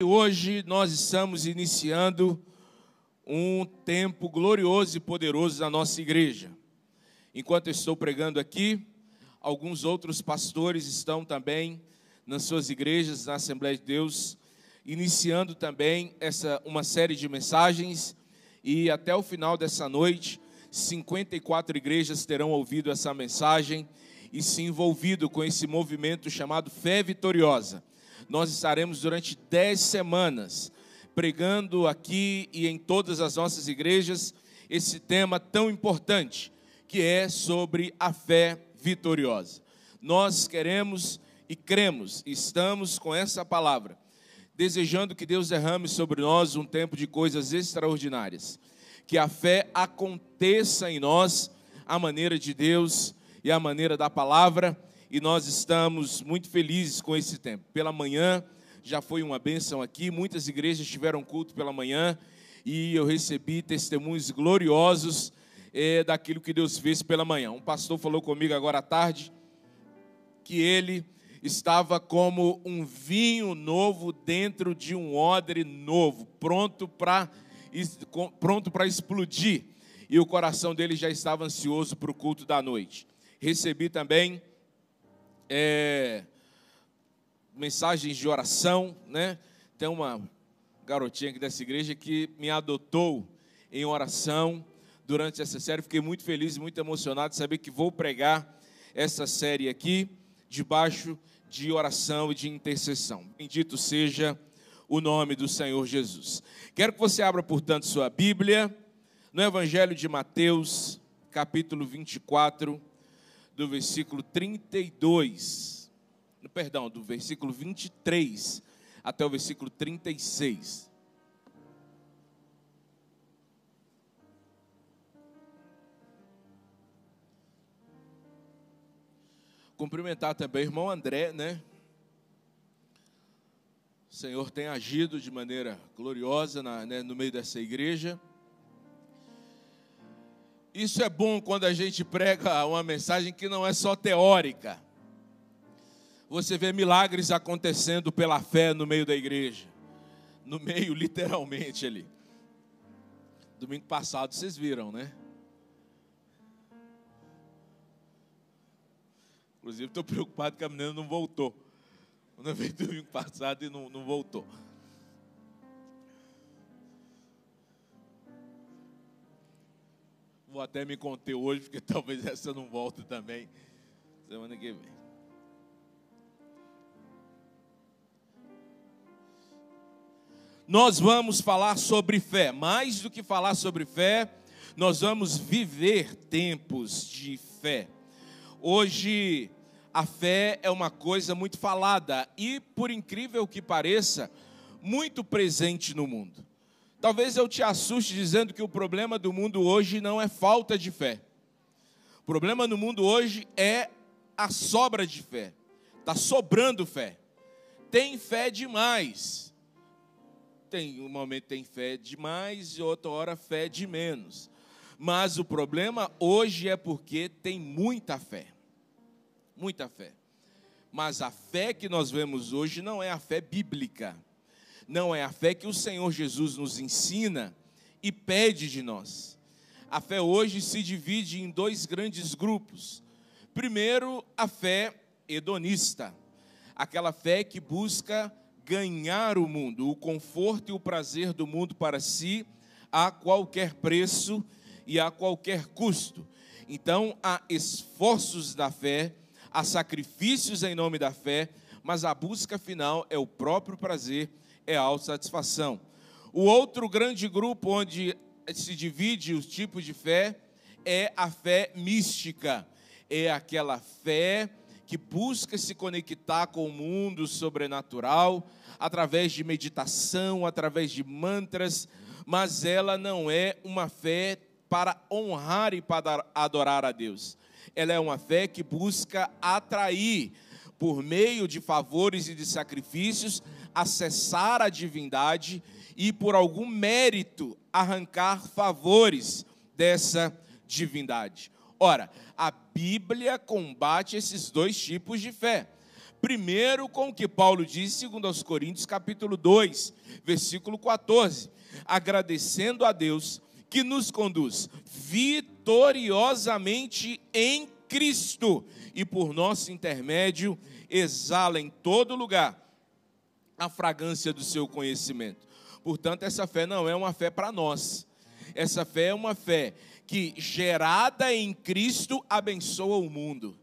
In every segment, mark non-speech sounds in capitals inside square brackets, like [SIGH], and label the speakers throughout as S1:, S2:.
S1: Hoje nós estamos iniciando um tempo glorioso e poderoso da nossa igreja. Enquanto eu estou pregando aqui, alguns outros pastores estão também nas suas igrejas, na Assembleia de Deus, iniciando também essa uma série de mensagens e até o final dessa noite, 54 igrejas terão ouvido essa mensagem e se envolvido com esse movimento chamado Fé Vitoriosa nós estaremos durante dez semanas pregando aqui e em todas as nossas igrejas esse tema tão importante, que é sobre a fé vitoriosa. Nós queremos e cremos, estamos com essa palavra, desejando que Deus derrame sobre nós um tempo de coisas extraordinárias, que a fé aconteça em nós a maneira de Deus e a maneira da palavra e nós estamos muito felizes com esse tempo. Pela manhã já foi uma bênção aqui, muitas igrejas tiveram culto pela manhã e eu recebi testemunhos gloriosos é, daquilo que Deus fez pela manhã. Um pastor falou comigo agora à tarde que ele estava como um vinho novo dentro de um odre novo, pronto para pronto para explodir. E o coração dele já estava ansioso para o culto da noite. Recebi também é, mensagens de oração, né? Tem uma garotinha aqui dessa igreja que me adotou em oração durante essa série. Fiquei muito feliz e muito emocionado de saber que vou pregar essa série aqui debaixo de oração e de intercessão. Bendito seja o nome do Senhor Jesus. Quero que você abra, portanto, sua Bíblia no Evangelho de Mateus, capítulo 24 do versículo 32, perdão, do versículo 23 até o versículo 36. Cumprimentar também o irmão André, né? O Senhor tem agido de maneira gloriosa na, né, no meio dessa igreja. Isso é bom quando a gente prega uma mensagem que não é só teórica. Você vê milagres acontecendo pela fé no meio da igreja. No meio, [LAUGHS] literalmente ali. Domingo passado vocês viram, né? Inclusive, estou preocupado que a menina não voltou. Quando eu domingo passado e não, não voltou. Vou até me conter hoje, porque [LAUGHS] talvez essa não volte também semana que vem. Nós vamos falar sobre fé, mais do que falar sobre fé, nós vamos viver tempos de fé. Hoje, a fé é uma coisa muito falada e, por incrível que pareça, muito presente no mundo. Talvez eu te assuste dizendo que o problema do mundo hoje não é falta de fé. O problema no mundo hoje é a sobra de fé. Está sobrando fé. Tem fé demais. Tem um momento tem fé demais e outra hora fé de menos. Mas o problema hoje é porque tem muita fé. Muita fé. Mas a fé que nós vemos hoje não é a fé bíblica não é a fé que o Senhor Jesus nos ensina e pede de nós. A fé hoje se divide em dois grandes grupos. Primeiro, a fé hedonista, aquela fé que busca ganhar o mundo, o conforto e o prazer do mundo para si a qualquer preço e a qualquer custo. Então, há esforços da fé, há sacrifícios em nome da fé, mas a busca final é o próprio prazer é a autossatisfação. O outro grande grupo onde se divide os tipos de fé é a fé mística. É aquela fé que busca se conectar com o mundo sobrenatural através de meditação, através de mantras, mas ela não é uma fé para honrar e para adorar a Deus. Ela é uma fé que busca atrair por meio de favores e de sacrifícios acessar a divindade e, por algum mérito, arrancar favores dessa divindade. Ora, a Bíblia combate esses dois tipos de fé. Primeiro com o que Paulo diz, segundo aos Coríntios, capítulo 2, versículo 14, agradecendo a Deus que nos conduz vitoriosamente em Cristo e por nosso intermédio exala em todo lugar a fragrância do seu conhecimento. Portanto, essa fé não é uma fé para nós. Essa fé é uma fé que, gerada em Cristo, abençoa o mundo.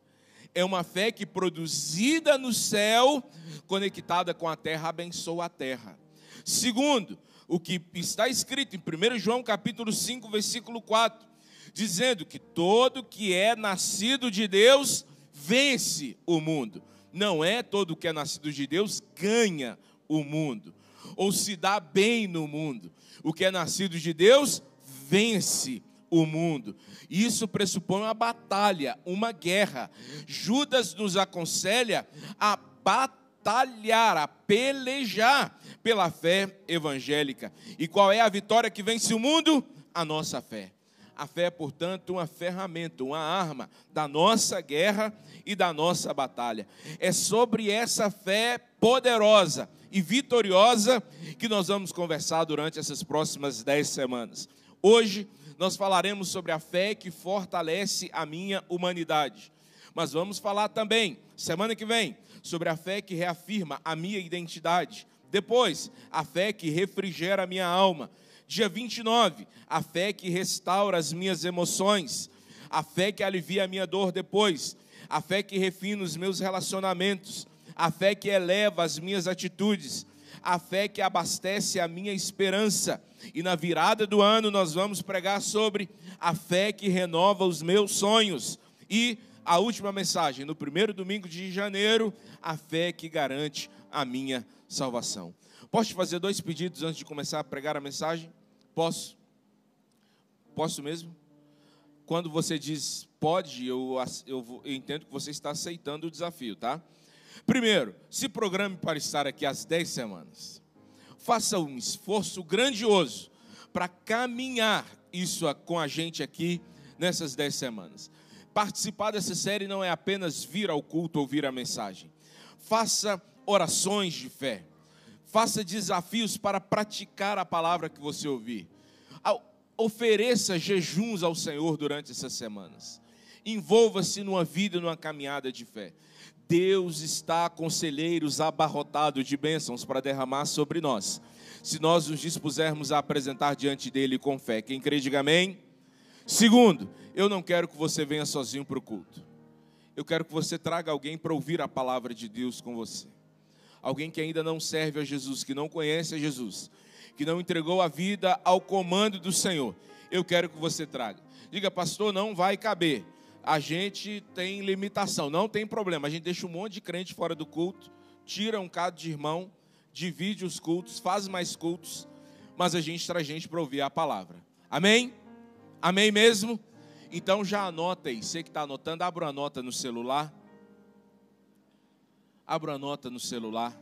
S1: É uma fé que, produzida no céu, conectada com a terra, abençoa a terra. Segundo, o que está escrito em 1 João capítulo 5, versículo 4, dizendo que todo que é nascido de Deus vence o mundo. Não é todo que é nascido de Deus ganha o mundo ou se dá bem no mundo. O que é nascido de Deus vence o mundo. Isso pressupõe uma batalha, uma guerra. Judas nos aconselha a batalhar, a pelejar pela fé evangélica. E qual é a vitória que vence o mundo? A nossa fé. A fé é, portanto, uma ferramenta, uma arma da nossa guerra e da nossa batalha. É sobre essa fé poderosa e vitoriosa que nós vamos conversar durante essas próximas dez semanas. Hoje nós falaremos sobre a fé que fortalece a minha humanidade. Mas vamos falar também, semana que vem, sobre a fé que reafirma a minha identidade. Depois, a fé que refrigera a minha alma. Dia 29, a fé que restaura as minhas emoções, a fé que alivia a minha dor depois, a fé que refina os meus relacionamentos, a fé que eleva as minhas atitudes, a fé que abastece a minha esperança. E na virada do ano nós vamos pregar sobre a fé que renova os meus sonhos. E a última mensagem, no primeiro domingo de janeiro, a fé que garante a minha salvação. Posso te fazer dois pedidos antes de começar a pregar a mensagem? Posso? Posso mesmo? Quando você diz pode, eu, eu, eu entendo que você está aceitando o desafio, tá? Primeiro, se programe para estar aqui às 10 semanas. Faça um esforço grandioso para caminhar isso com a gente aqui nessas 10 semanas. Participar dessa série não é apenas vir ao culto ou ouvir a mensagem. Faça orações de fé faça desafios para praticar a palavra que você ouvir. Ofereça jejuns ao Senhor durante essas semanas. Envolva-se numa vida, numa caminhada de fé. Deus está conselheiros abarrotados de bênçãos para derramar sobre nós. Se nós nos dispusermos a apresentar diante dele com fé. Quem crê, diga amém. Segundo, eu não quero que você venha sozinho para o culto. Eu quero que você traga alguém para ouvir a palavra de Deus com você alguém que ainda não serve a Jesus, que não conhece a Jesus, que não entregou a vida ao comando do Senhor, eu quero que você traga. Diga, pastor, não vai caber. A gente tem limitação, não tem problema. A gente deixa um monte de crente fora do culto, tira um cado de irmão, divide os cultos, faz mais cultos, mas a gente traz gente para ouvir a palavra. Amém? Amém mesmo? Então já anota aí. Você que está anotando, abra uma nota no celular abra uma nota no celular,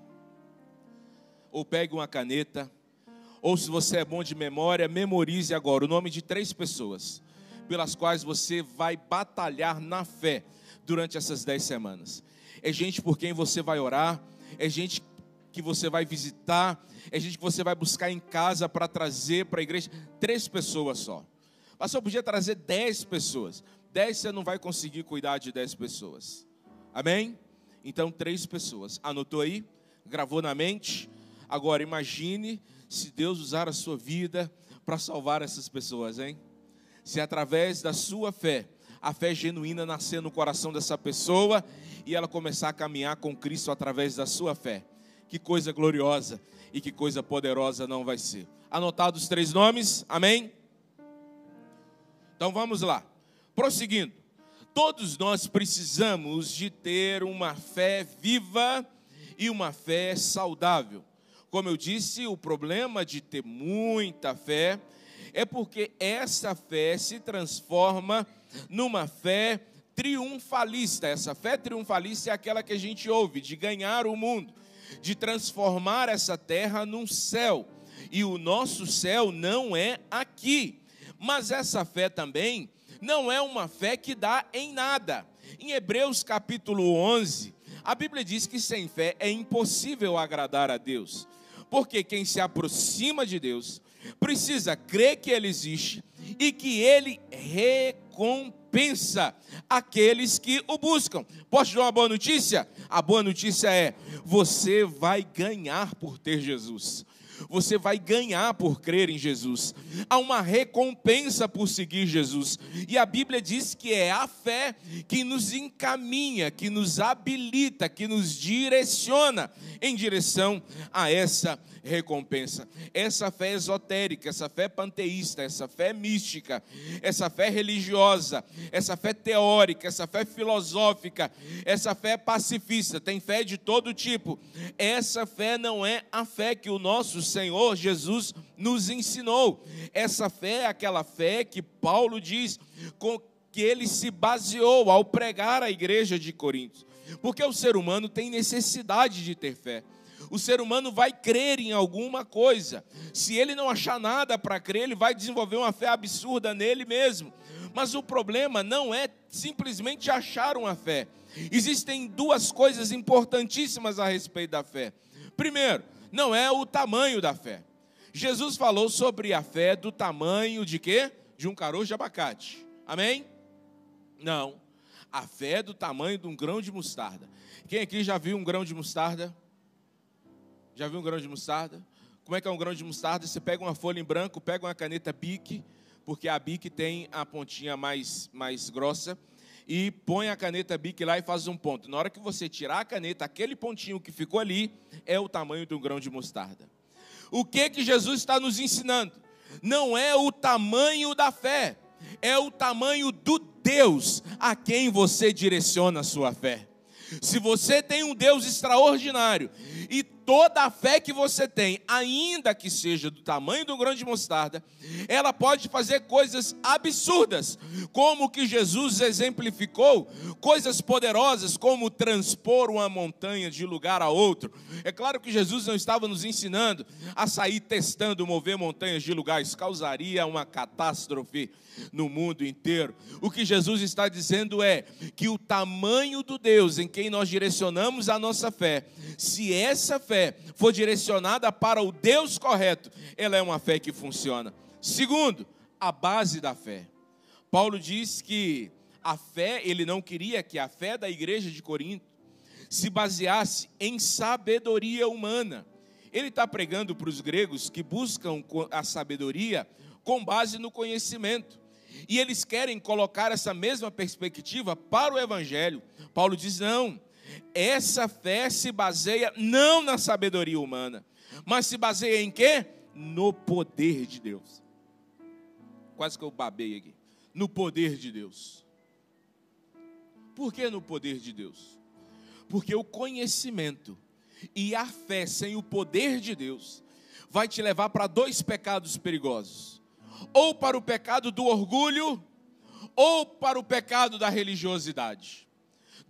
S1: ou pegue uma caneta, ou se você é bom de memória, memorize agora o nome de três pessoas pelas quais você vai batalhar na fé durante essas dez semanas. É gente por quem você vai orar, é gente que você vai visitar, é gente que você vai buscar em casa para trazer para a igreja. Três pessoas só. Mas eu podia trazer dez pessoas. Dez você não vai conseguir cuidar de dez pessoas. Amém? Então, três pessoas. Anotou aí? Gravou na mente? Agora, imagine se Deus usar a sua vida para salvar essas pessoas, hein? Se através da sua fé, a fé genuína nascer no coração dessa pessoa e ela começar a caminhar com Cristo através da sua fé. Que coisa gloriosa e que coisa poderosa não vai ser. Anotados os três nomes? Amém? Então vamos lá. Prosseguindo. Todos nós precisamos de ter uma fé viva e uma fé saudável. Como eu disse, o problema de ter muita fé é porque essa fé se transforma numa fé triunfalista. Essa fé triunfalista é aquela que a gente ouve, de ganhar o mundo, de transformar essa terra num céu. E o nosso céu não é aqui. Mas essa fé também não é uma fé que dá em nada. Em Hebreus capítulo 11, A Bíblia diz que sem fé é impossível agradar a Deus, porque quem se aproxima de Deus precisa crer que Ele existe e que Ele recompensa aqueles que o buscam. Posso te dar uma boa notícia? A boa notícia é: você vai ganhar por ter Jesus você vai ganhar por crer em Jesus. Há uma recompensa por seguir Jesus. E a Bíblia diz que é a fé que nos encaminha, que nos habilita, que nos direciona em direção a essa recompensa. Essa fé esotérica, essa fé panteísta, essa fé mística, essa fé religiosa, essa fé teórica, essa fé filosófica, essa fé pacifista, tem fé de todo tipo. Essa fé não é a fé que o nosso Senhor Jesus nos ensinou. Essa fé é aquela fé que Paulo diz com que ele se baseou ao pregar a igreja de Corinto. Porque o ser humano tem necessidade de ter fé o ser humano vai crer em alguma coisa. Se ele não achar nada para crer, ele vai desenvolver uma fé absurda nele mesmo. Mas o problema não é simplesmente achar uma fé. Existem duas coisas importantíssimas a respeito da fé. Primeiro, não é o tamanho da fé. Jesus falou sobre a fé do tamanho de quê? De um caroço de abacate. Amém? Não. A fé é do tamanho de um grão de mostarda. Quem aqui já viu um grão de mostarda? Já viu um grão de mostarda? Como é que é um grão de mostarda? Você pega uma folha em branco, pega uma caneta Bic, porque a Bic tem a pontinha mais, mais grossa, e põe a caneta Bic lá e faz um ponto. Na hora que você tirar a caneta, aquele pontinho que ficou ali é o tamanho de um grão de mostarda. O que que Jesus está nos ensinando? Não é o tamanho da fé, é o tamanho do Deus a quem você direciona a sua fé. Se você tem um Deus extraordinário e toda a fé que você tem, ainda que seja do tamanho de um grão de mostarda, ela pode fazer coisas absurdas, como que Jesus exemplificou, coisas poderosas, como transpor uma montanha de lugar a outro. É claro que Jesus não estava nos ensinando a sair testando mover montanhas de lugares, causaria uma catástrofe no mundo inteiro. O que Jesus está dizendo é que o tamanho do Deus em quem nós direcionamos a nossa fé, se essa fé fé for direcionada para o Deus correto, ela é uma fé que funciona. Segundo, a base da fé. Paulo diz que a fé, ele não queria que a fé da igreja de Corinto se baseasse em sabedoria humana. Ele está pregando para os gregos que buscam a sabedoria com base no conhecimento. E eles querem colocar essa mesma perspectiva para o evangelho. Paulo diz: não, essa fé se baseia não na sabedoria humana, mas se baseia em quê? No poder de Deus. Quase que eu babei aqui. No poder de Deus. Por que no poder de Deus? Porque o conhecimento e a fé sem o poder de Deus vai te levar para dois pecados perigosos: ou para o pecado do orgulho, ou para o pecado da religiosidade.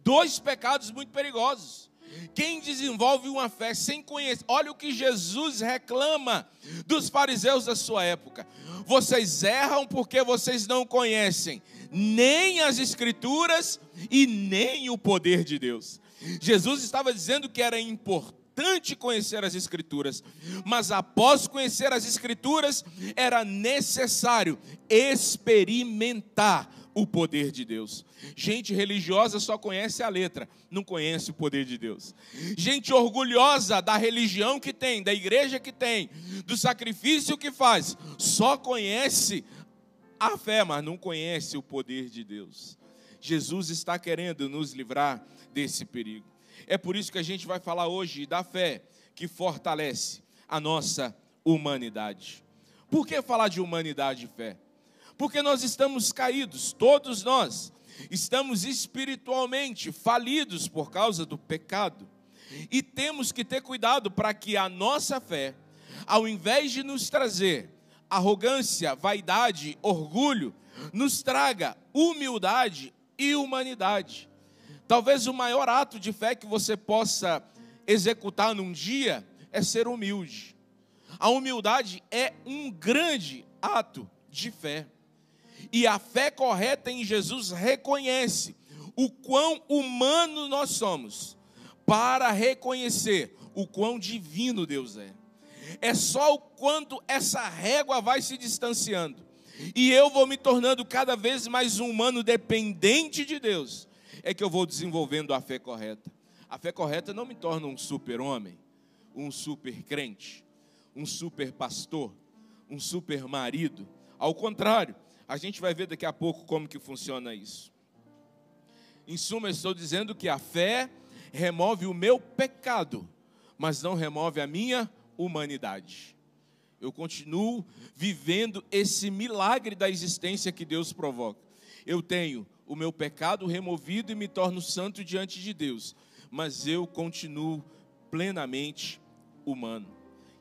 S1: Dois pecados muito perigosos. Quem desenvolve uma fé sem conhecer, olha o que Jesus reclama dos fariseus da sua época. Vocês erram porque vocês não conhecem nem as Escrituras e nem o poder de Deus. Jesus estava dizendo que era importante conhecer as Escrituras, mas após conhecer as Escrituras, era necessário experimentar o poder de Deus. Gente religiosa só conhece a letra, não conhece o poder de Deus. Gente orgulhosa da religião que tem, da igreja que tem, do sacrifício que faz, só conhece a fé, mas não conhece o poder de Deus. Jesus está querendo nos livrar desse perigo. É por isso que a gente vai falar hoje da fé que fortalece a nossa humanidade. Por que falar de humanidade e fé? Porque nós estamos caídos, todos nós estamos espiritualmente falidos por causa do pecado. E temos que ter cuidado para que a nossa fé, ao invés de nos trazer arrogância, vaidade, orgulho, nos traga humildade e humanidade. Talvez o maior ato de fé que você possa executar num dia é ser humilde. A humildade é um grande ato de fé. E a fé correta em Jesus reconhece o quão humano nós somos, para reconhecer o quão divino Deus é. É só o quanto essa régua vai se distanciando e eu vou me tornando cada vez mais um humano dependente de Deus, é que eu vou desenvolvendo a fé correta. A fé correta não me torna um super-homem, um super crente, um super pastor, um super marido. Ao contrário, a gente vai ver daqui a pouco como que funciona isso. Em suma, estou dizendo que a fé remove o meu pecado, mas não remove a minha humanidade. Eu continuo vivendo esse milagre da existência que Deus provoca. Eu tenho o meu pecado removido e me torno santo diante de Deus, mas eu continuo plenamente humano.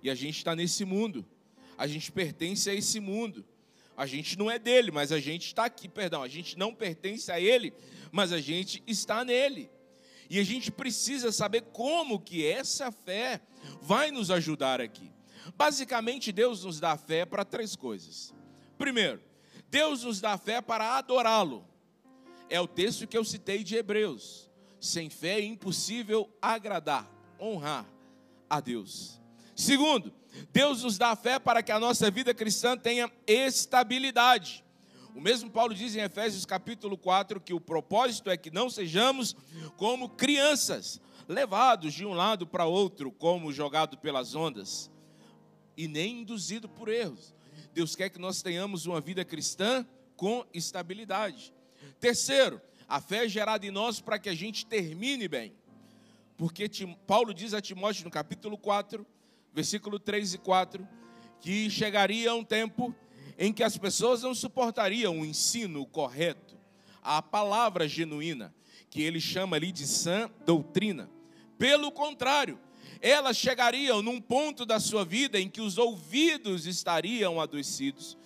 S1: E a gente está nesse mundo, a gente pertence a esse mundo. A gente não é dele, mas a gente está aqui, perdão, a gente não pertence a ele, mas a gente está nele. E a gente precisa saber como que essa fé vai nos ajudar aqui. Basicamente, Deus nos dá fé para três coisas. Primeiro, Deus nos dá fé para adorá-lo. É o texto que eu citei de Hebreus. Sem fé é impossível agradar, honrar a Deus. Segundo, Deus nos dá fé para que a nossa vida cristã tenha estabilidade. O mesmo Paulo diz em Efésios capítulo 4 que o propósito é que não sejamos como crianças, levados de um lado para outro, como jogado pelas ondas, e nem induzido por erros. Deus quer que nós tenhamos uma vida cristã com estabilidade. Terceiro, a fé é gerada em nós para que a gente termine bem. Porque Paulo diz a Timóteo no capítulo 4, versículo 3 e 4, que chegaria um tempo em que as pessoas não suportariam o ensino correto, a palavra genuína, que ele chama ali de sã doutrina. Pelo contrário, elas chegariam num ponto da sua vida em que os ouvidos estariam adoecidos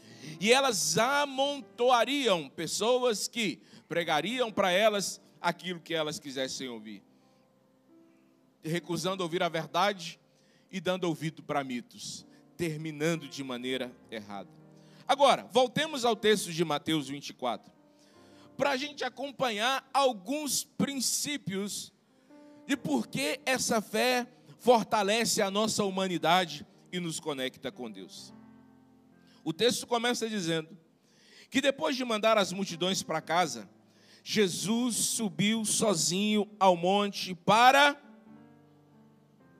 S1: e elas amontoariam pessoas que pregariam para elas aquilo que elas quisessem ouvir, recusando ouvir a verdade e dando ouvido para mitos, terminando de maneira errada. Agora, voltemos ao texto de Mateus 24, para a gente acompanhar alguns princípios de por que essa fé fortalece a nossa humanidade e nos conecta com Deus. O texto começa dizendo que depois de mandar as multidões para casa, Jesus subiu sozinho ao monte para.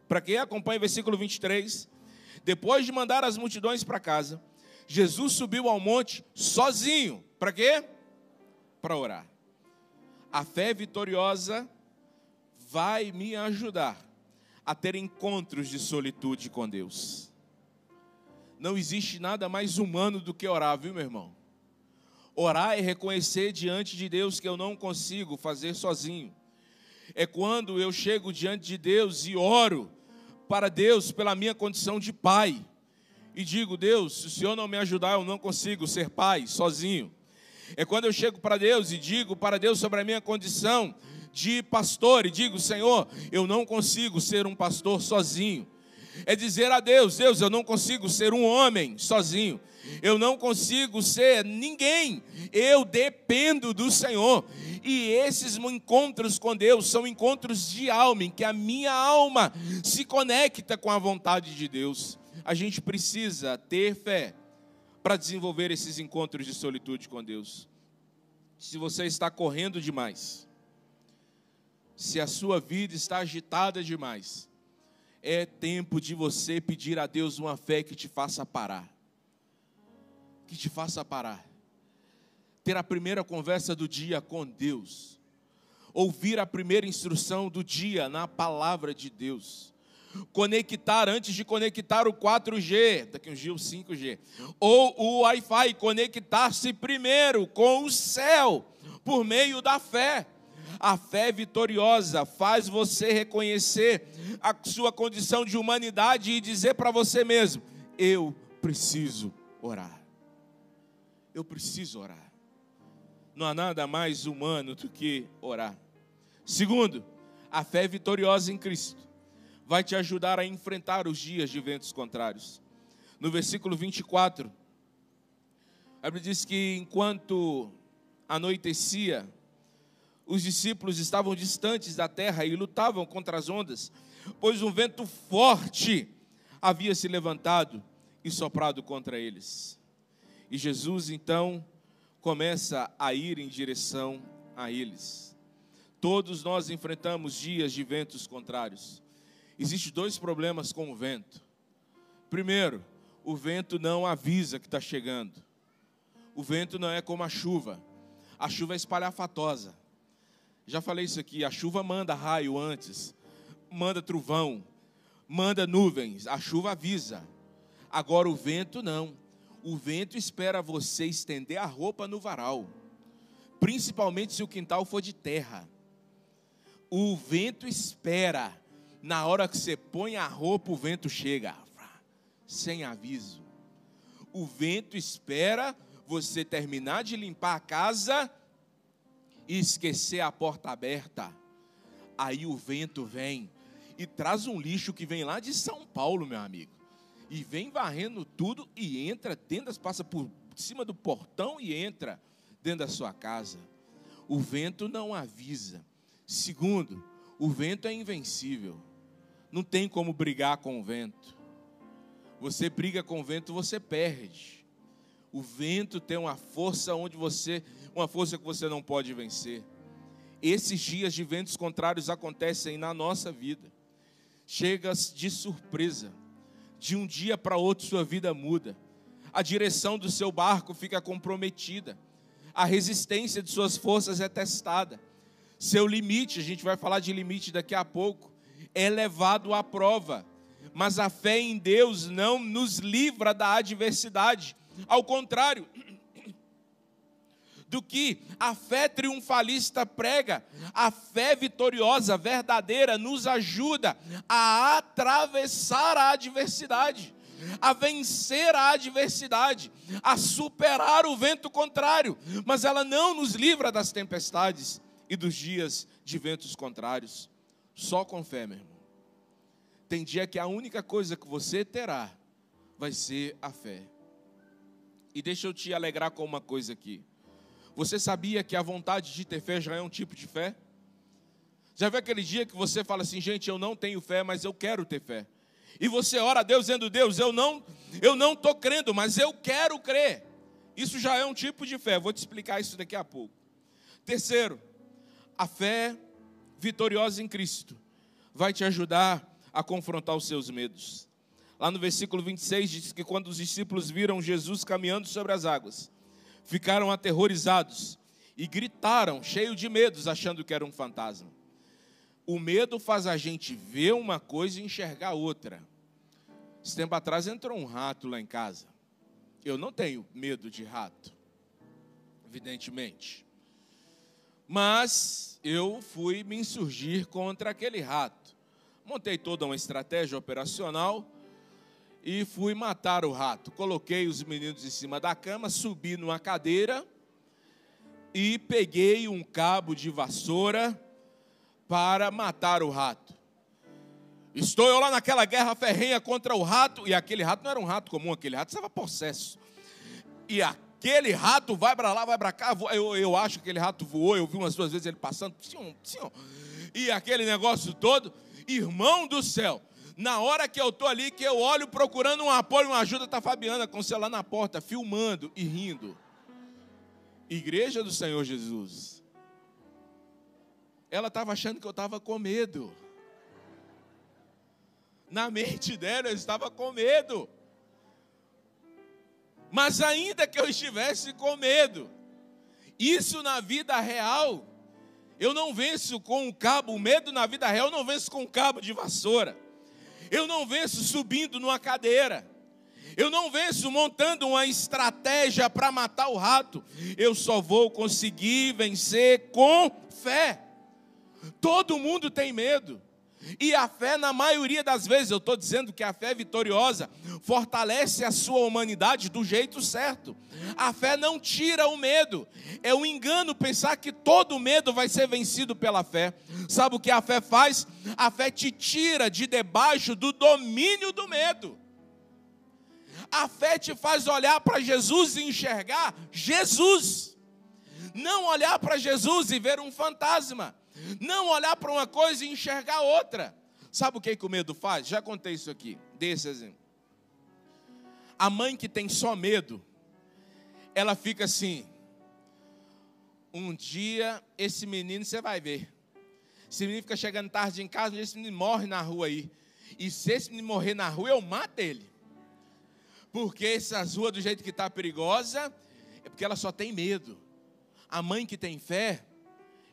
S1: Para quem acompanha o versículo 23. Depois de mandar as multidões para casa, Jesus subiu ao monte sozinho. Para quê? Para orar. A fé vitoriosa vai me ajudar a ter encontros de solitude com Deus. Não existe nada mais humano do que orar, viu, meu irmão? Orar é reconhecer diante de Deus que eu não consigo fazer sozinho. É quando eu chego diante de Deus e oro para Deus pela minha condição de pai. E digo, Deus, se o Senhor não me ajudar, eu não consigo ser pai sozinho. É quando eu chego para Deus e digo para Deus sobre a minha condição de pastor e digo: Senhor, eu não consigo ser um pastor sozinho. É dizer a Deus: Deus, eu não consigo ser um homem sozinho. Eu não consigo ser ninguém. Eu dependo do Senhor. E esses encontros com Deus são encontros de alma, em que a minha alma se conecta com a vontade de Deus. A gente precisa ter fé para desenvolver esses encontros de solitude com Deus. Se você está correndo demais, se a sua vida está agitada demais, é tempo de você pedir a Deus uma fé que te faça parar. Que te faça parar. Ter a primeira conversa do dia com Deus. Ouvir a primeira instrução do dia na palavra de Deus. Conectar antes de conectar o 4G, daqui um dia o 5G. Ou o Wi-Fi, conectar-se primeiro com o céu por meio da fé a fé vitoriosa faz você reconhecer a sua condição de humanidade e dizer para você mesmo: eu preciso orar. Eu preciso orar. Não há nada mais humano do que orar. Segundo, a fé vitoriosa em Cristo vai te ajudar a enfrentar os dias de ventos contrários. No versículo 24, a Bíblia diz que enquanto anoitecia, os discípulos estavam distantes da terra e lutavam contra as ondas, pois um vento forte havia se levantado e soprado contra eles. E Jesus então começa a ir em direção a eles. Todos nós enfrentamos dias de ventos contrários. Existem dois problemas com o vento. Primeiro, o vento não avisa que está chegando. O vento não é como a chuva. A chuva é espalhafatosa. Já falei isso aqui, a chuva manda raio antes, manda trovão, manda nuvens, a chuva avisa. Agora o vento não. O vento espera você estender a roupa no varal, principalmente se o quintal for de terra. O vento espera. Na hora que você põe a roupa, o vento chega, sem aviso. O vento espera você terminar de limpar a casa e esquecer a porta aberta, aí o vento vem e traz um lixo que vem lá de São Paulo, meu amigo. E vem varrendo tudo e entra dentro, passa por cima do portão e entra dentro da sua casa. O vento não avisa. Segundo, o vento é invencível. Não tem como brigar com o vento. Você briga com o vento, você perde. O vento tem uma força onde você uma força que você não pode vencer. Esses dias de ventos contrários acontecem na nossa vida. Chegas de surpresa. De um dia para outro sua vida muda. A direção do seu barco fica comprometida. A resistência de suas forças é testada. Seu limite, a gente vai falar de limite daqui a pouco, é levado à prova. Mas a fé em Deus não nos livra da adversidade. Ao contrário, do que a fé triunfalista prega. A fé vitoriosa, verdadeira, nos ajuda a atravessar a adversidade, a vencer a adversidade, a superar o vento contrário, mas ela não nos livra das tempestades e dos dias de ventos contrários. Só com fé, meu irmão. Tem dia que a única coisa que você terá vai ser a fé. E deixa eu te alegrar com uma coisa aqui. Você sabia que a vontade de ter fé já é um tipo de fé? Já viu aquele dia que você fala assim, gente, eu não tenho fé, mas eu quero ter fé. E você ora a Deus dizendo, Deus, eu não, eu não estou crendo, mas eu quero crer. Isso já é um tipo de fé. Vou te explicar isso daqui a pouco. Terceiro, a fé vitoriosa em Cristo vai te ajudar a confrontar os seus medos. Lá no versículo 26 diz que quando os discípulos viram Jesus caminhando sobre as águas, ficaram aterrorizados e gritaram, cheios de medos, achando que era um fantasma. O medo faz a gente ver uma coisa e enxergar outra. Esse tempo atrás entrou um rato lá em casa. Eu não tenho medo de rato, evidentemente. Mas eu fui me insurgir contra aquele rato. Montei toda uma estratégia operacional e fui matar o rato. Coloquei os meninos em cima da cama, subi numa cadeira e peguei um cabo de vassoura para matar o rato. Estou eu lá naquela guerra ferrenha contra o rato, e aquele rato não era um rato comum, aquele rato estava possesso. E aquele rato vai para lá, vai para cá, eu, eu acho que aquele rato voou, eu vi umas duas vezes ele passando, e aquele negócio todo, irmão do céu, na hora que eu estou ali, que eu olho procurando um apoio, uma ajuda, está Fabiana com o celular na porta, filmando e rindo. Igreja do Senhor Jesus. Ela estava achando que eu estava com medo. Na mente dela eu estava com medo. Mas ainda que eu estivesse com medo, isso na vida real, eu não venço com um cabo, o medo na vida real eu não venço com um cabo de vassoura. Eu não venço subindo numa cadeira. Eu não venço montando uma estratégia para matar o rato. Eu só vou conseguir vencer com fé. Todo mundo tem medo. E a fé, na maioria das vezes, eu estou dizendo que a fé vitoriosa fortalece a sua humanidade do jeito certo. A fé não tira o medo. É um engano pensar que todo medo vai ser vencido pela fé. Sabe o que a fé faz? A fé te tira de debaixo do domínio do medo. A fé te faz olhar para Jesus e enxergar Jesus. Não olhar para Jesus e ver um fantasma. Não olhar para uma coisa e enxergar outra. Sabe o que, que o medo faz? Já contei isso aqui, desse exemplo. A mãe que tem só medo, ela fica assim: um dia esse menino você vai ver. Esse menino fica chegando tarde em casa, esse menino morre na rua aí. E se esse menino morrer na rua, eu mato ele. Porque essas ruas do jeito que está perigosa, é porque ela só tem medo. A mãe que tem fé,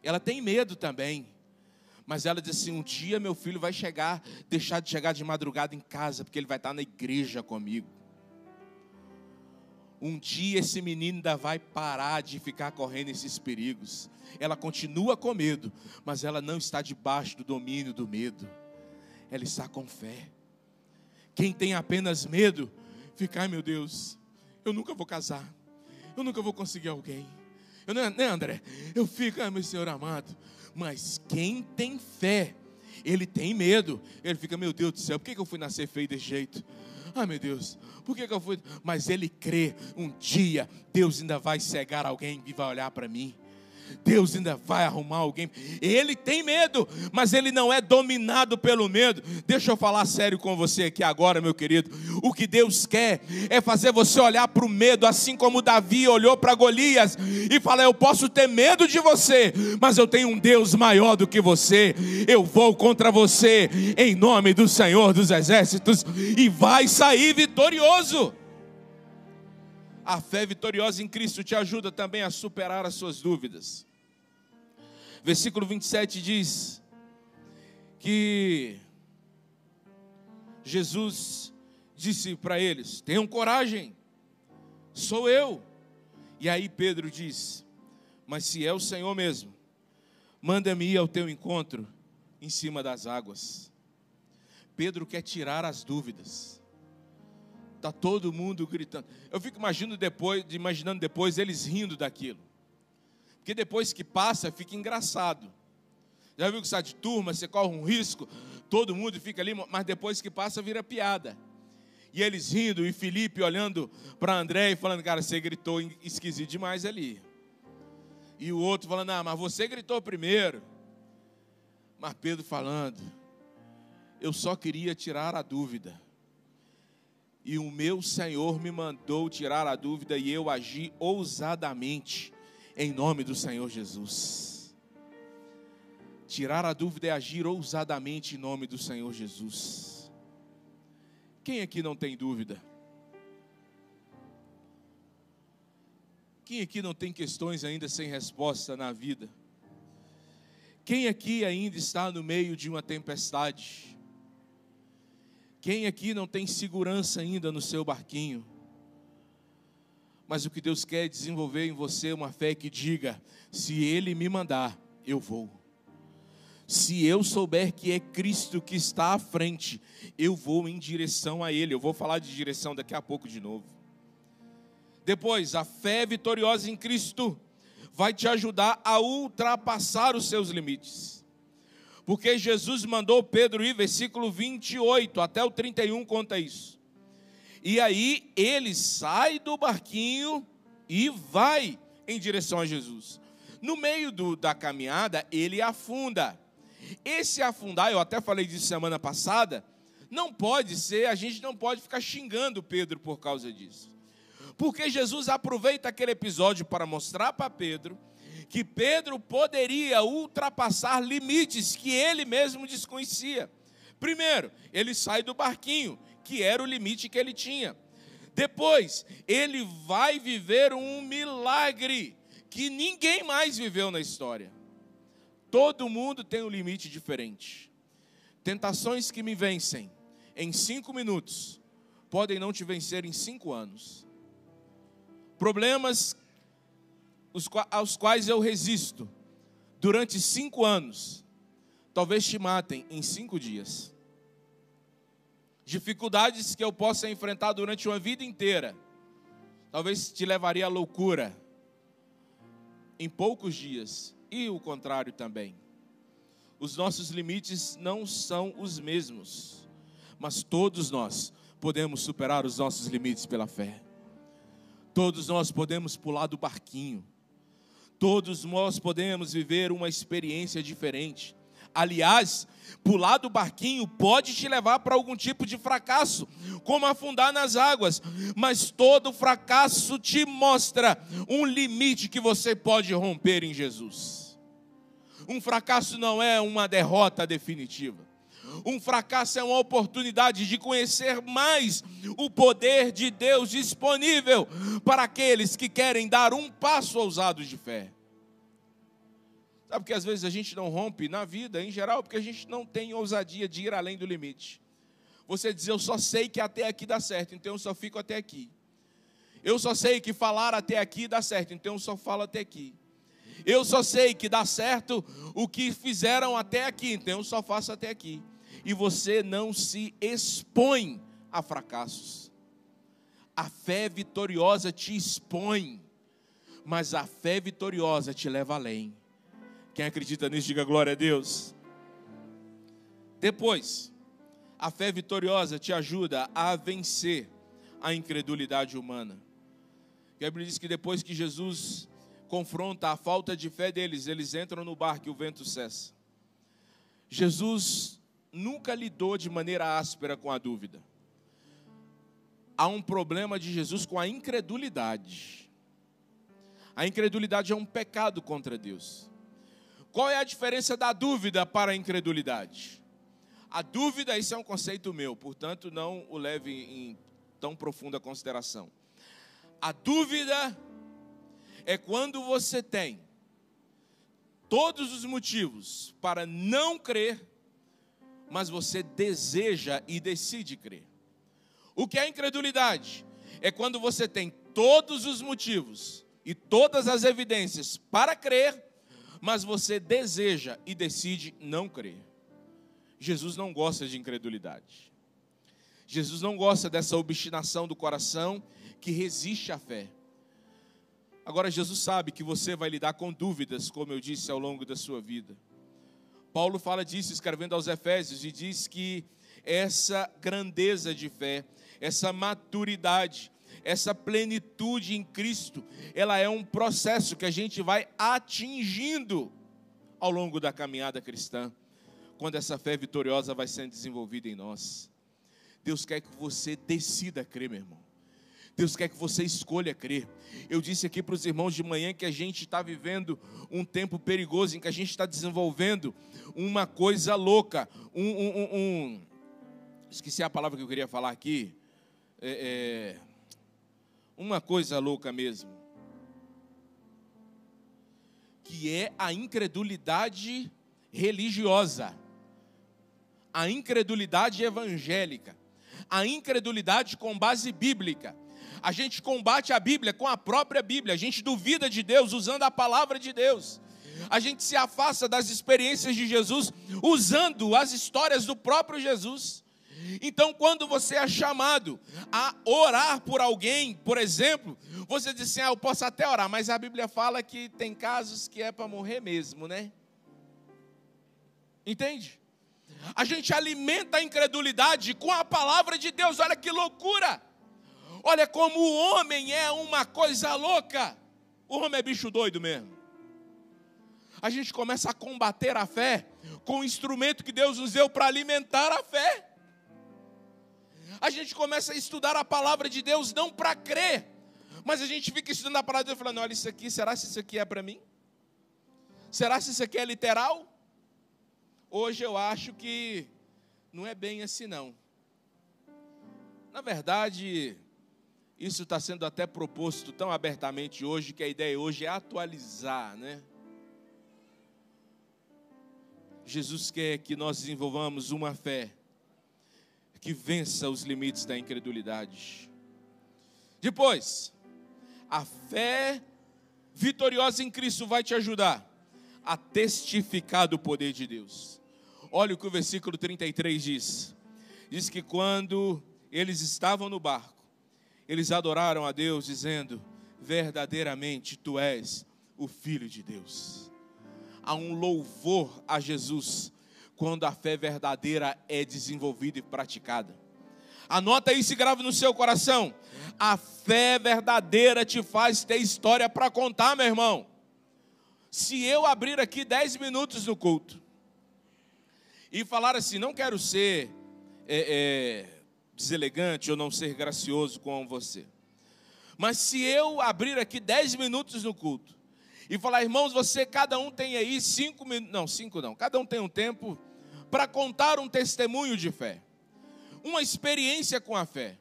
S1: ela tem medo também. Mas ela diz assim: um dia meu filho vai chegar, deixar de chegar de madrugada em casa, porque ele vai estar na igreja comigo. Um dia esse menino ainda vai parar de ficar correndo esses perigos. Ela continua com medo, mas ela não está debaixo do domínio do medo. Ela está com fé. Quem tem apenas medo, fica, ai meu Deus, eu nunca vou casar, eu nunca vou conseguir alguém. Eu, não, né, André? Eu fico, ai meu Senhor amado. Mas quem tem fé, ele tem medo. Ele fica, meu Deus do céu, por que eu fui nascer feio desse jeito? Ai meu Deus, por que, que eu fui? Mas ele crê, um dia Deus ainda vai cegar alguém e vai olhar para mim. Deus ainda vai arrumar alguém. Ele tem medo, mas ele não é dominado pelo medo. Deixa eu falar sério com você aqui agora, meu querido. O que Deus quer é fazer você olhar para o medo, assim como Davi olhou para Golias e falar: Eu posso ter medo de você, mas eu tenho um Deus maior do que você. Eu vou contra você, em nome do Senhor dos Exércitos, e vai sair vitorioso. A fé vitoriosa em Cristo te ajuda também a superar as suas dúvidas. Versículo 27 diz que Jesus disse para eles: Tenham coragem, sou eu. E aí Pedro diz: Mas se é o Senhor mesmo, manda-me ir ao teu encontro em cima das águas. Pedro quer tirar as dúvidas. Tá todo mundo gritando. Eu fico imaginando depois, imaginando depois eles rindo daquilo. Porque depois que passa, fica engraçado. Já viu que está de turma, você corre um risco, todo mundo fica ali, mas depois que passa, vira piada. E eles rindo, e Felipe olhando para André e falando, cara, você gritou esquisito demais ali. E o outro falando, ah, mas você gritou primeiro. Mas Pedro falando, eu só queria tirar a dúvida. E o meu Senhor me mandou tirar a dúvida e eu agi ousadamente em nome do Senhor Jesus. Tirar a dúvida é agir ousadamente em nome do Senhor Jesus. Quem aqui não tem dúvida? Quem aqui não tem questões ainda sem resposta na vida? Quem aqui ainda está no meio de uma tempestade? Quem aqui não tem segurança ainda no seu barquinho? Mas o que Deus quer é desenvolver em você uma fé que diga: se Ele me mandar, eu vou. Se eu souber que é Cristo que está à frente, eu vou em direção a Ele. Eu vou falar de direção daqui a pouco de novo. Depois, a fé vitoriosa em Cristo vai te ajudar a ultrapassar os seus limites. Porque Jesus mandou Pedro ir, versículo 28 até o 31 conta isso. E aí ele sai do barquinho e vai em direção a Jesus. No meio do, da caminhada, ele afunda. Esse afundar, eu até falei disso semana passada, não pode ser, a gente não pode ficar xingando Pedro por causa disso. Porque Jesus aproveita aquele episódio para mostrar para Pedro que Pedro poderia ultrapassar limites que ele mesmo desconhecia. Primeiro, ele sai do barquinho, que era o limite que ele tinha. Depois, ele vai viver um milagre que ninguém mais viveu na história. Todo mundo tem um limite diferente. Tentações que me vencem em cinco minutos podem não te vencer em cinco anos. Problemas aos quais eu resisto durante cinco anos, talvez te matem em cinco dias. Dificuldades que eu possa enfrentar durante uma vida inteira, talvez te levaria à loucura em poucos dias, e o contrário também. Os nossos limites não são os mesmos, mas todos nós podemos superar os nossos limites pela fé. Todos nós podemos pular do barquinho Todos nós podemos viver uma experiência diferente. Aliás, pular do barquinho pode te levar para algum tipo de fracasso, como afundar nas águas, mas todo fracasso te mostra um limite que você pode romper em Jesus. Um fracasso não é uma derrota definitiva. Um fracasso é uma oportunidade de conhecer mais o poder de Deus disponível para aqueles que querem dar um passo ousado de fé. Sabe que às vezes a gente não rompe na vida em geral porque a gente não tem ousadia de ir além do limite. Você diz, eu só sei que até aqui dá certo, então eu só fico até aqui. Eu só sei que falar até aqui dá certo, então eu só falo até aqui. Eu só sei que dá certo o que fizeram até aqui, então eu só faço até aqui. E você não se expõe a fracassos. A fé vitoriosa te expõe, mas a fé vitoriosa te leva além. Quem acredita nisso, diga glória a Deus. Depois, a fé vitoriosa te ajuda a vencer a incredulidade humana. A Bíblia diz que depois que Jesus confronta a falta de fé deles, eles entram no barco e o vento cessa. Jesus nunca lidou de maneira áspera com a dúvida. Há um problema de Jesus com a incredulidade. A incredulidade é um pecado contra Deus. Qual é a diferença da dúvida para a incredulidade? A dúvida, isso é um conceito meu, portanto, não o leve em tão profunda consideração. A dúvida é quando você tem todos os motivos para não crer, mas você deseja e decide crer. O que é incredulidade? É quando você tem todos os motivos e todas as evidências para crer, mas você deseja e decide não crer. Jesus não gosta de incredulidade. Jesus não gosta dessa obstinação do coração que resiste à fé. Agora, Jesus sabe que você vai lidar com dúvidas, como eu disse, ao longo da sua vida. Paulo fala disso escrevendo aos Efésios e diz que essa grandeza de fé, essa maturidade, essa plenitude em Cristo, ela é um processo que a gente vai atingindo ao longo da caminhada cristã, quando essa fé vitoriosa vai sendo desenvolvida em nós. Deus quer que você decida crer, meu irmão. Deus quer que você escolha crer. Eu disse aqui para os irmãos de manhã que a gente está vivendo um tempo perigoso, em que a gente está desenvolvendo uma coisa louca, um, um, um, um, esqueci a palavra que eu queria falar aqui, é, é uma coisa louca mesmo, que é a incredulidade religiosa, a incredulidade evangélica, a incredulidade com base bíblica. A gente combate a Bíblia com a própria Bíblia, a gente duvida de Deus usando a palavra de Deus. A gente se afasta das experiências de Jesus usando as histórias do próprio Jesus. Então, quando você é chamado a orar por alguém, por exemplo, você diz assim: ah, eu posso até orar, mas a Bíblia fala que tem casos que é para morrer mesmo, né? Entende? A gente alimenta a incredulidade com a palavra de Deus, olha que loucura! Olha como o homem é uma coisa louca. O homem é bicho doido mesmo. A gente começa a combater a fé com o instrumento que Deus nos deu para alimentar a fé a gente começa a estudar a palavra de Deus não para crer, mas a gente fica estudando a palavra de Deus falando: olha, isso aqui, será se isso aqui é para mim? Será se isso aqui é literal? Hoje eu acho que não é bem assim, não. Na verdade, isso está sendo até proposto tão abertamente hoje que a ideia hoje é atualizar, né? Jesus quer que nós desenvolvamos uma fé que vença os limites da incredulidade. Depois, a fé vitoriosa em Cristo vai te ajudar a testificar do poder de Deus. Olha o que o versículo 33 diz. Diz que quando eles estavam no barco, eles adoraram a Deus, dizendo: Verdadeiramente tu és o Filho de Deus. Há um louvor a Jesus quando a fé verdadeira é desenvolvida e praticada. Anota isso e grave no seu coração. A fé verdadeira te faz ter história para contar, meu irmão. se eu abrir aqui 10 minutos no culto e falar assim, não quero ser é, é, deselegante ou não ser gracioso com você, mas se eu abrir aqui 10 minutos no culto e falar, irmãos, você, cada um tem aí cinco minutos, não, cinco não, cada um tem um tempo para contar um testemunho de fé, uma experiência com a fé.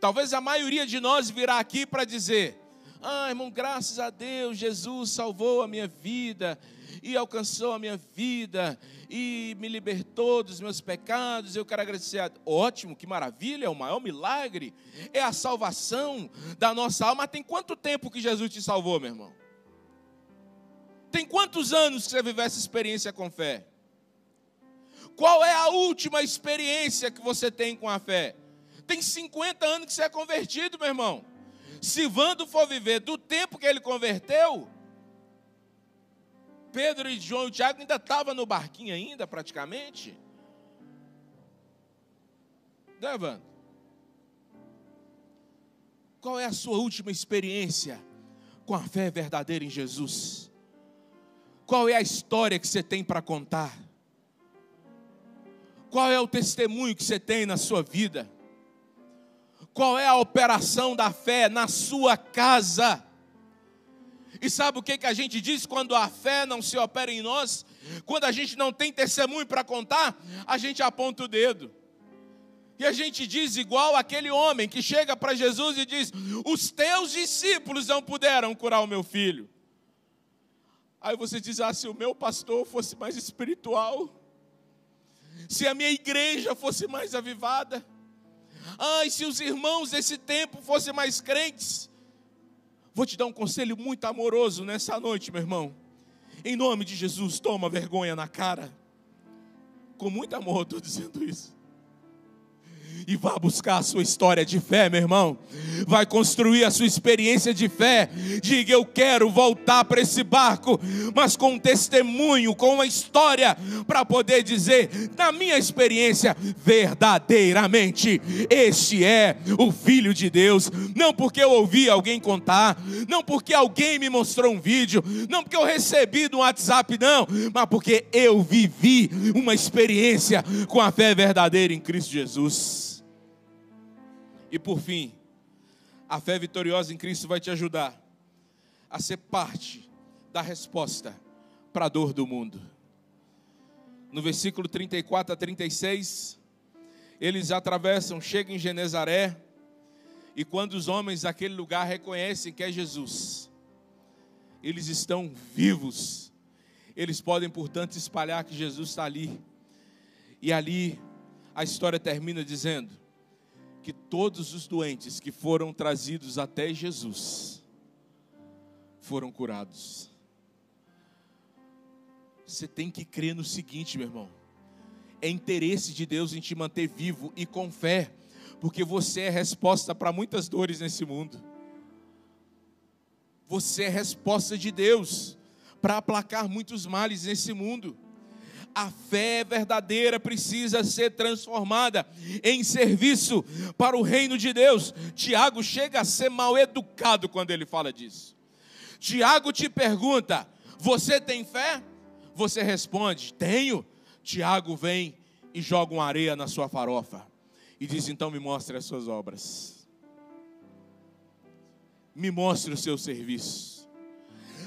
S1: Talvez a maioria de nós virá aqui para dizer: ah, irmão, graças a Deus, Jesus salvou a minha vida e alcançou a minha vida e me libertou dos meus pecados. Eu quero agradecer. A... Ótimo, que maravilha, é o maior milagre. É a salvação da nossa alma. Mas tem quanto tempo que Jesus te salvou, meu irmão? Tem quantos anos que você viveu essa experiência com fé? Qual é a última experiência que você tem com a fé? Tem 50 anos que você é convertido, meu irmão. Se Vando for viver do tempo que ele converteu, Pedro e João e Tiago ainda estavam no barquinho ainda, praticamente. Né, Vando? Qual é a sua última experiência com a fé verdadeira em Jesus? Qual é a história que você tem para contar? Qual é o testemunho que você tem na sua vida? qual é a operação da fé na sua casa. E sabe o que, que a gente diz quando a fé não se opera em nós? Quando a gente não tem testemunho para contar, a gente aponta o dedo. E a gente diz igual aquele homem que chega para Jesus e diz: Os teus discípulos não puderam curar o meu filho. Aí você diz: Ah, se o meu pastor fosse mais espiritual, se a minha igreja fosse mais avivada, Ai, se os irmãos desse tempo fossem mais crentes. Vou te dar um conselho muito amoroso nessa noite, meu irmão. Em nome de Jesus, toma vergonha na cara. Com muito amor, estou dizendo isso e vá buscar a sua história de fé, meu irmão. Vai construir a sua experiência de fé. Diga, eu quero voltar para esse barco, mas com um testemunho, com uma história, para poder dizer, na minha experiência, verdadeiramente, este é o Filho de Deus. Não porque eu ouvi alguém contar, não porque alguém me mostrou um vídeo, não porque eu recebi do WhatsApp, não, mas porque eu vivi uma experiência com a fé verdadeira em Cristo Jesus. E por fim, a fé vitoriosa em Cristo vai te ajudar a ser parte da resposta para a dor do mundo. No versículo 34 a 36, eles atravessam, chegam em Genezaré, e quando os homens daquele lugar reconhecem que é Jesus, eles estão vivos, eles podem, portanto, espalhar que Jesus está ali. E ali a história termina dizendo que todos os doentes que foram trazidos até Jesus foram curados. Você tem que crer no seguinte, meu irmão: é interesse de Deus em te manter vivo e com fé, porque você é resposta para muitas dores nesse mundo. Você é resposta de Deus para aplacar muitos males nesse mundo a fé verdadeira precisa ser transformada em serviço para o reino de Deus. Tiago chega a ser mal educado quando ele fala disso. Tiago te pergunta: Você tem fé? Você responde: Tenho. Tiago vem e joga uma areia na sua farofa e diz: Então me mostre as suas obras, me mostre o seu serviço.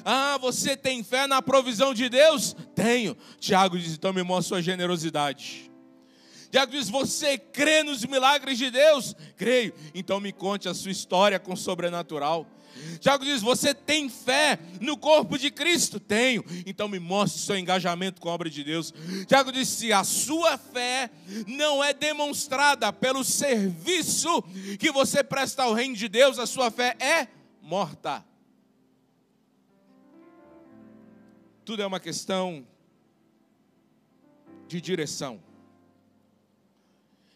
S1: Ah, você tem fé na provisão de Deus? Tenho. Tiago diz: então me mostra sua generosidade. Tiago diz: Você crê nos milagres de Deus? Creio. Então me conte a sua história com o sobrenatural. Tiago diz: Você tem fé no corpo de Cristo? Tenho. Então me mostre seu engajamento com a obra de Deus. Tiago diz: Se a sua fé não é demonstrada pelo serviço que você presta ao reino de Deus, a sua fé é morta. Tudo é uma questão de direção.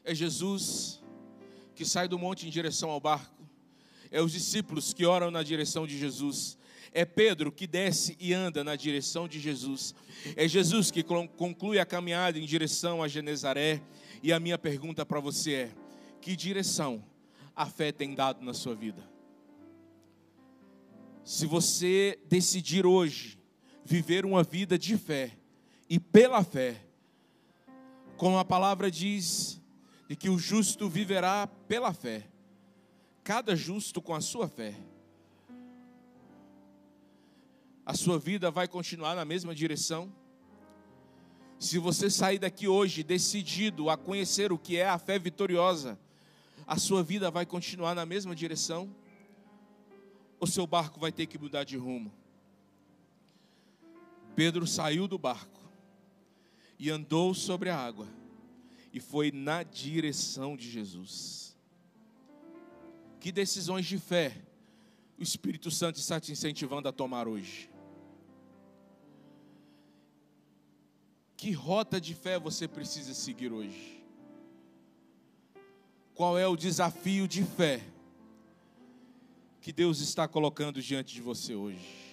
S1: É Jesus que sai do monte em direção ao barco. É os discípulos que oram na direção de Jesus. É Pedro que desce e anda na direção de Jesus. É Jesus que conclui a caminhada em direção a Genezaré. E a minha pergunta para você é: que direção a fé tem dado na sua vida? Se você decidir hoje viver uma vida de fé e pela fé. Como a palavra diz, de que o justo viverá pela fé. Cada justo com a sua fé. A sua vida vai continuar na mesma direção. Se você sair daqui hoje decidido a conhecer o que é a fé vitoriosa, a sua vida vai continuar na mesma direção? O seu barco vai ter que mudar de rumo? Pedro saiu do barco e andou sobre a água e foi na direção de Jesus. Que decisões de fé o Espírito Santo está te incentivando a tomar hoje? Que rota de fé você precisa seguir hoje? Qual é o desafio de fé que Deus está colocando diante de você hoje?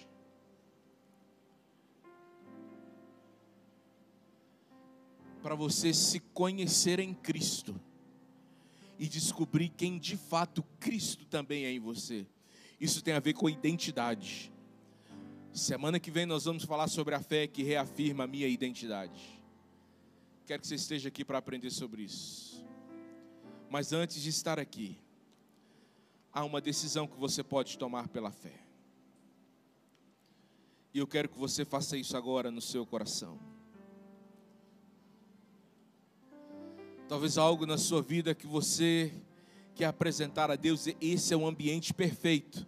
S1: Para você se conhecer em Cristo e descobrir quem de fato Cristo também é em você. Isso tem a ver com identidade. Semana que vem nós vamos falar sobre a fé que reafirma a minha identidade. Quero que você esteja aqui para aprender sobre isso. Mas antes de estar aqui, há uma decisão que você pode tomar pela fé. E eu quero que você faça isso agora no seu coração. Talvez algo na sua vida que você quer apresentar a Deus, esse é o ambiente perfeito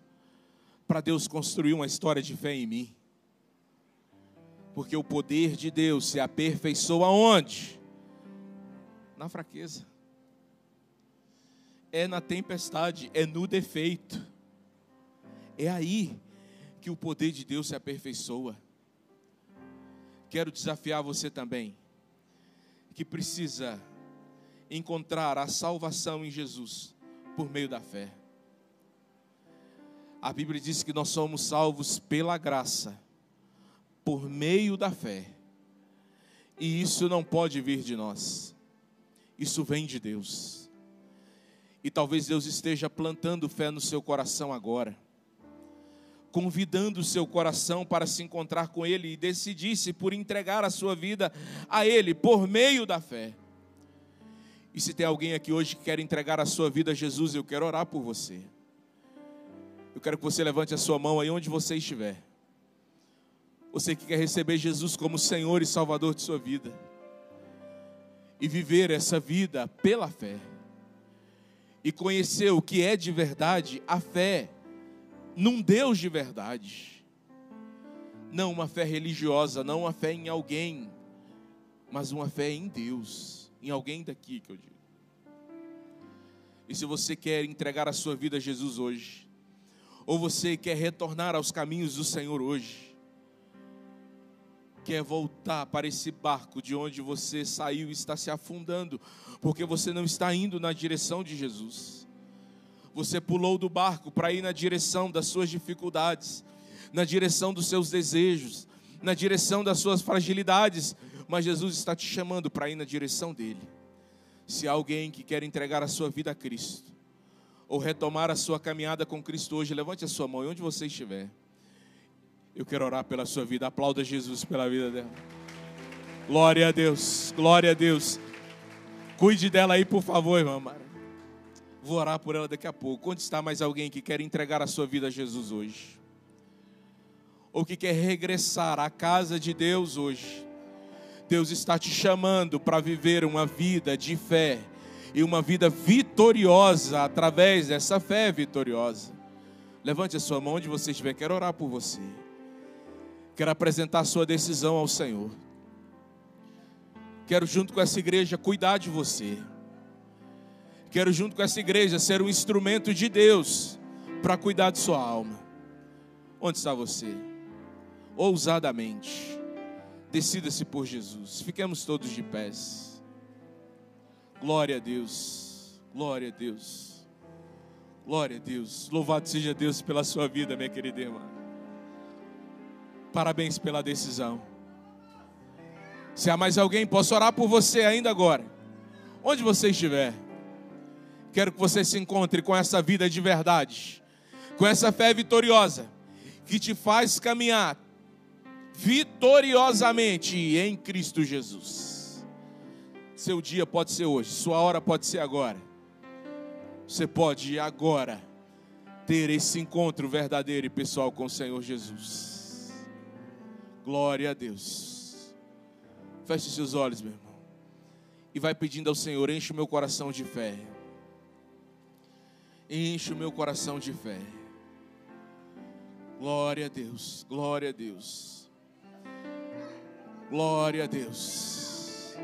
S1: para Deus construir uma história de fé em mim. Porque o poder de Deus se aperfeiçoa onde? Na fraqueza. É na tempestade, é no defeito. É aí que o poder de Deus se aperfeiçoa. Quero desafiar você também, que precisa encontrar a salvação em Jesus por meio da fé. A Bíblia diz que nós somos salvos pela graça, por meio da fé. E isso não pode vir de nós, isso vem de Deus. E talvez Deus esteja plantando fé no seu coração agora, convidando o seu coração para se encontrar com Ele e decidisse por entregar a sua vida a Ele por meio da fé. E se tem alguém aqui hoje que quer entregar a sua vida a Jesus, eu quero orar por você. Eu quero que você levante a sua mão aí onde você estiver. Você que quer receber Jesus como Senhor e Salvador de sua vida. E viver essa vida pela fé. E conhecer o que é de verdade a fé num Deus de verdade. Não uma fé religiosa, não uma fé em alguém, mas uma fé em Deus em alguém daqui que eu digo. E se você quer entregar a sua vida a Jesus hoje, ou você quer retornar aos caminhos do Senhor hoje, quer voltar para esse barco de onde você saiu e está se afundando, porque você não está indo na direção de Jesus. Você pulou do barco para ir na direção das suas dificuldades, na direção dos seus desejos, na direção das suas fragilidades, mas Jesus está te chamando para ir na direção dele. Se há alguém que quer entregar a sua vida a Cristo, ou retomar a sua caminhada com Cristo hoje, levante a sua mão, onde você estiver. Eu quero orar pela sua vida. Aplauda Jesus pela vida dela. Glória a Deus, glória a Deus. Cuide dela aí, por favor, irmã Mara. Vou orar por ela daqui a pouco. Onde está mais alguém que quer entregar a sua vida a Jesus hoje? Ou que quer regressar à casa de Deus hoje? Deus está te chamando para viver uma vida de fé e uma vida vitoriosa através dessa fé vitoriosa. Levante a sua mão onde você estiver, quero orar por você. Quero apresentar a sua decisão ao Senhor. Quero, junto com essa igreja, cuidar de você. Quero, junto com essa igreja, ser um instrumento de Deus para cuidar de sua alma. Onde está você? Ousadamente. Decida-se por Jesus. Fiquemos todos de pés. Glória a Deus. Glória a Deus. Glória a Deus. Louvado seja Deus pela sua vida, minha querida irmã. Parabéns pela decisão. Se há mais alguém, posso orar por você ainda agora. Onde você estiver. Quero que você se encontre com essa vida de verdade, com essa fé vitoriosa, que te faz caminhar vitoriosamente em Cristo Jesus. Seu dia pode ser hoje, sua hora pode ser agora. Você pode agora ter esse encontro verdadeiro e pessoal com o Senhor Jesus. Glória a Deus. Feche seus olhos, meu irmão. E vai pedindo ao Senhor: enche o meu coração de fé. Enche o meu coração de fé. Glória a Deus, glória a Deus. Glória a Deus.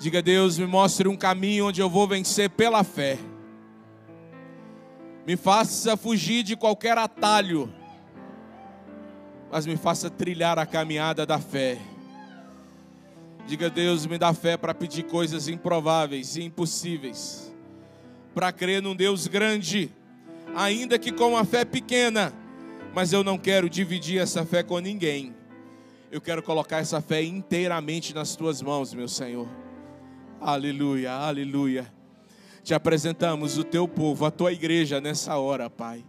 S1: Diga, Deus, me mostre um caminho onde eu vou vencer pela fé. Me faça fugir de qualquer atalho, mas me faça trilhar a caminhada da fé. Diga, Deus, me dá fé para pedir coisas improváveis e impossíveis, para crer num Deus grande, ainda que com uma fé pequena, mas eu não quero dividir essa fé com ninguém. Eu quero colocar essa fé inteiramente nas tuas mãos, meu Senhor. Aleluia, aleluia. Te apresentamos o teu povo, a tua igreja nessa hora, Pai.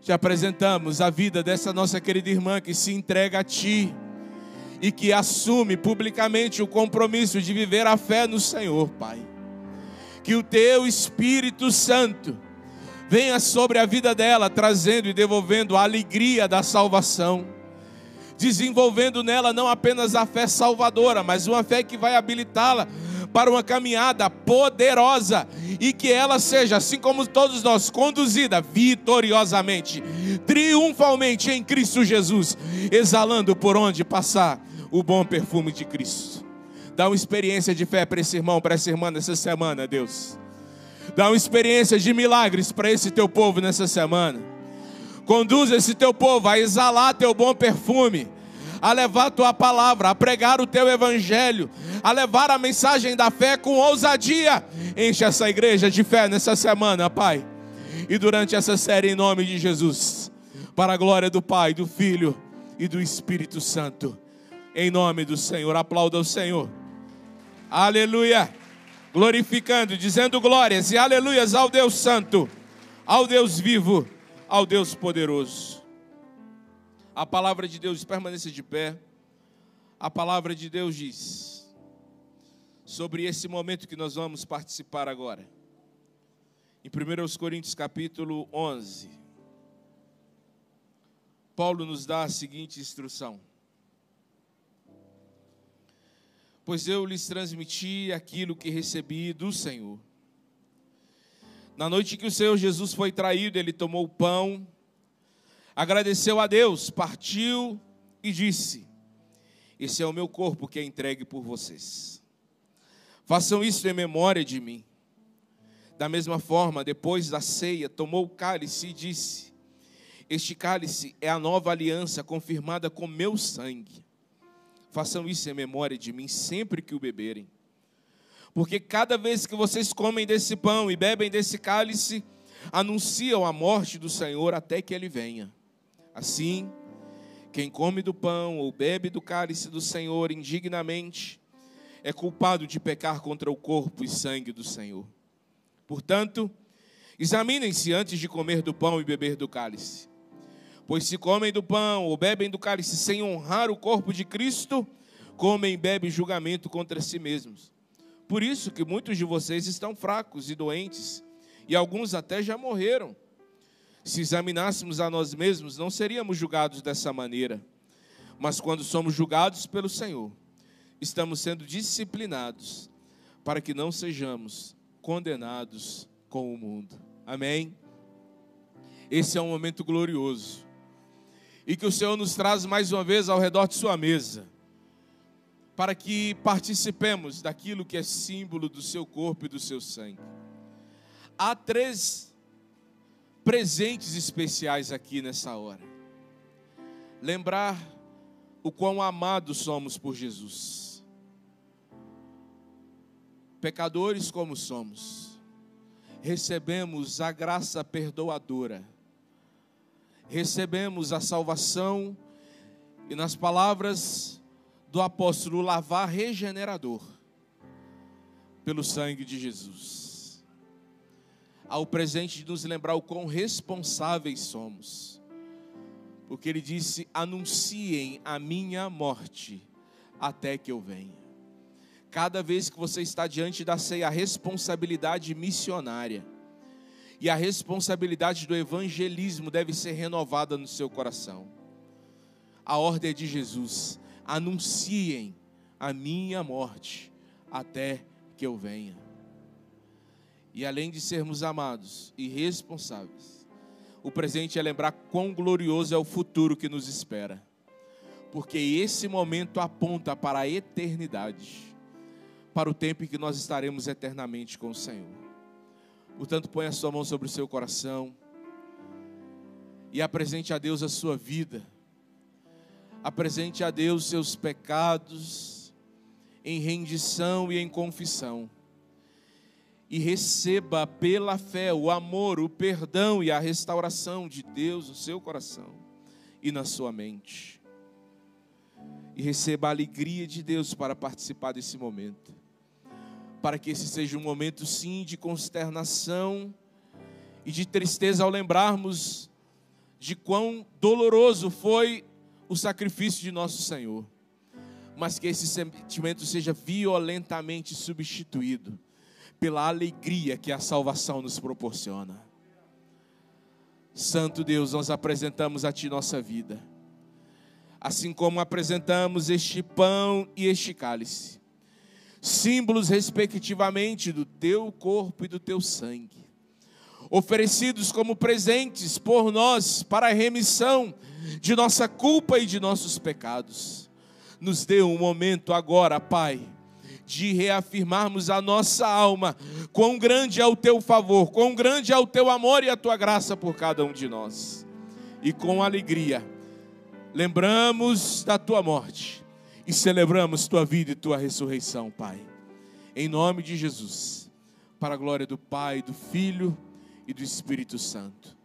S1: Te apresentamos a vida dessa nossa querida irmã que se entrega a ti e que assume publicamente o compromisso de viver a fé no Senhor, Pai. Que o teu Espírito Santo venha sobre a vida dela, trazendo e devolvendo a alegria da salvação desenvolvendo nela não apenas a fé salvadora, mas uma fé que vai habilitá-la para uma caminhada poderosa e que ela seja, assim como todos nós, conduzida vitoriosamente, triunfalmente em Cristo Jesus, exalando por onde passar o bom perfume de Cristo. Dá uma experiência de fé para esse irmão, para essa irmã nessa semana, Deus. Dá uma experiência de milagres para esse teu povo nessa semana. Conduz esse teu povo a exalar teu bom perfume, a levar tua palavra, a pregar o teu evangelho, a levar a mensagem da fé com ousadia. Enche essa igreja de fé nessa semana, Pai. E durante essa série, em nome de Jesus, para a glória do Pai, do Filho e do Espírito Santo. Em nome do Senhor, aplauda o Senhor. Aleluia. Glorificando, dizendo glórias e aleluias ao Deus Santo, ao Deus vivo ao Deus poderoso. A palavra de Deus permaneça de pé. A palavra de Deus diz sobre esse momento que nós vamos participar agora. Em 1 Coríntios capítulo 11, Paulo nos dá a seguinte instrução: Pois eu lhes transmiti aquilo que recebi do Senhor na noite que o Senhor Jesus foi traído, ele tomou o pão, agradeceu a Deus, partiu e disse: Esse é o meu corpo que é entregue por vocês. Façam isso em memória de mim. Da mesma forma, depois da ceia, tomou o cálice e disse: Este cálice é a nova aliança confirmada com meu sangue. Façam isso em memória de mim sempre que o beberem. Porque cada vez que vocês comem desse pão e bebem desse cálice, anunciam a morte do Senhor até que ele venha. Assim, quem come do pão ou bebe do cálice do Senhor indignamente, é culpado de pecar contra o corpo e sangue do Senhor. Portanto, examinem-se antes de comer do pão e beber do cálice. Pois se comem do pão ou bebem do cálice sem honrar o corpo de Cristo, comem e bebem julgamento contra si mesmos. Por isso que muitos de vocês estão fracos e doentes, e alguns até já morreram. Se examinássemos a nós mesmos, não seríamos julgados dessa maneira. Mas quando somos julgados pelo Senhor, estamos sendo disciplinados para que não sejamos condenados com o mundo. Amém? Esse é um momento glorioso. E que o Senhor nos traz mais uma vez ao redor de Sua mesa para que participemos daquilo que é símbolo do seu corpo e do seu sangue. Há três presentes especiais aqui nessa hora. Lembrar o quão amados somos por Jesus. Pecadores como somos, recebemos a graça perdoadora, recebemos a salvação, e nas palavras do apóstolo lavar regenerador pelo sangue de Jesus. Ao presente de nos lembrar o quão responsáveis somos. Porque ele disse: anunciem a minha morte até que eu venha. Cada vez que você está diante da ceia, a responsabilidade missionária e a responsabilidade do evangelismo deve ser renovada no seu coração. A ordem é de Jesus: anunciem a minha morte até que eu venha. E além de sermos amados e responsáveis, o presente é lembrar quão glorioso é o futuro que nos espera. Porque esse momento aponta para a eternidade, para o tempo em que nós estaremos eternamente com o Senhor. Portanto, põe a sua mão sobre o seu coração e apresente a Deus a sua vida. Apresente a Deus seus pecados em rendição e em confissão. E receba pela fé o amor, o perdão e a restauração de Deus no seu coração e na sua mente. E receba a alegria de Deus para participar desse momento para que esse seja um momento, sim, de consternação e de tristeza ao lembrarmos de quão doloroso foi o sacrifício de nosso Senhor, mas que esse sentimento seja violentamente substituído pela alegria que a salvação nos proporciona. Santo Deus, nós apresentamos a Ti nossa vida, assim como apresentamos este pão e este cálice símbolos respectivamente do teu corpo e do teu sangue, oferecidos como presentes por nós para a remissão de nossa culpa e de nossos pecados. Nos dê um momento agora, Pai, de reafirmarmos a nossa alma, quão grande é o teu favor, quão grande é o teu amor e a tua graça por cada um de nós. E com alegria, lembramos da tua morte e celebramos tua vida e tua ressurreição, Pai. Em nome de Jesus, para a glória do Pai, do Filho e do Espírito Santo.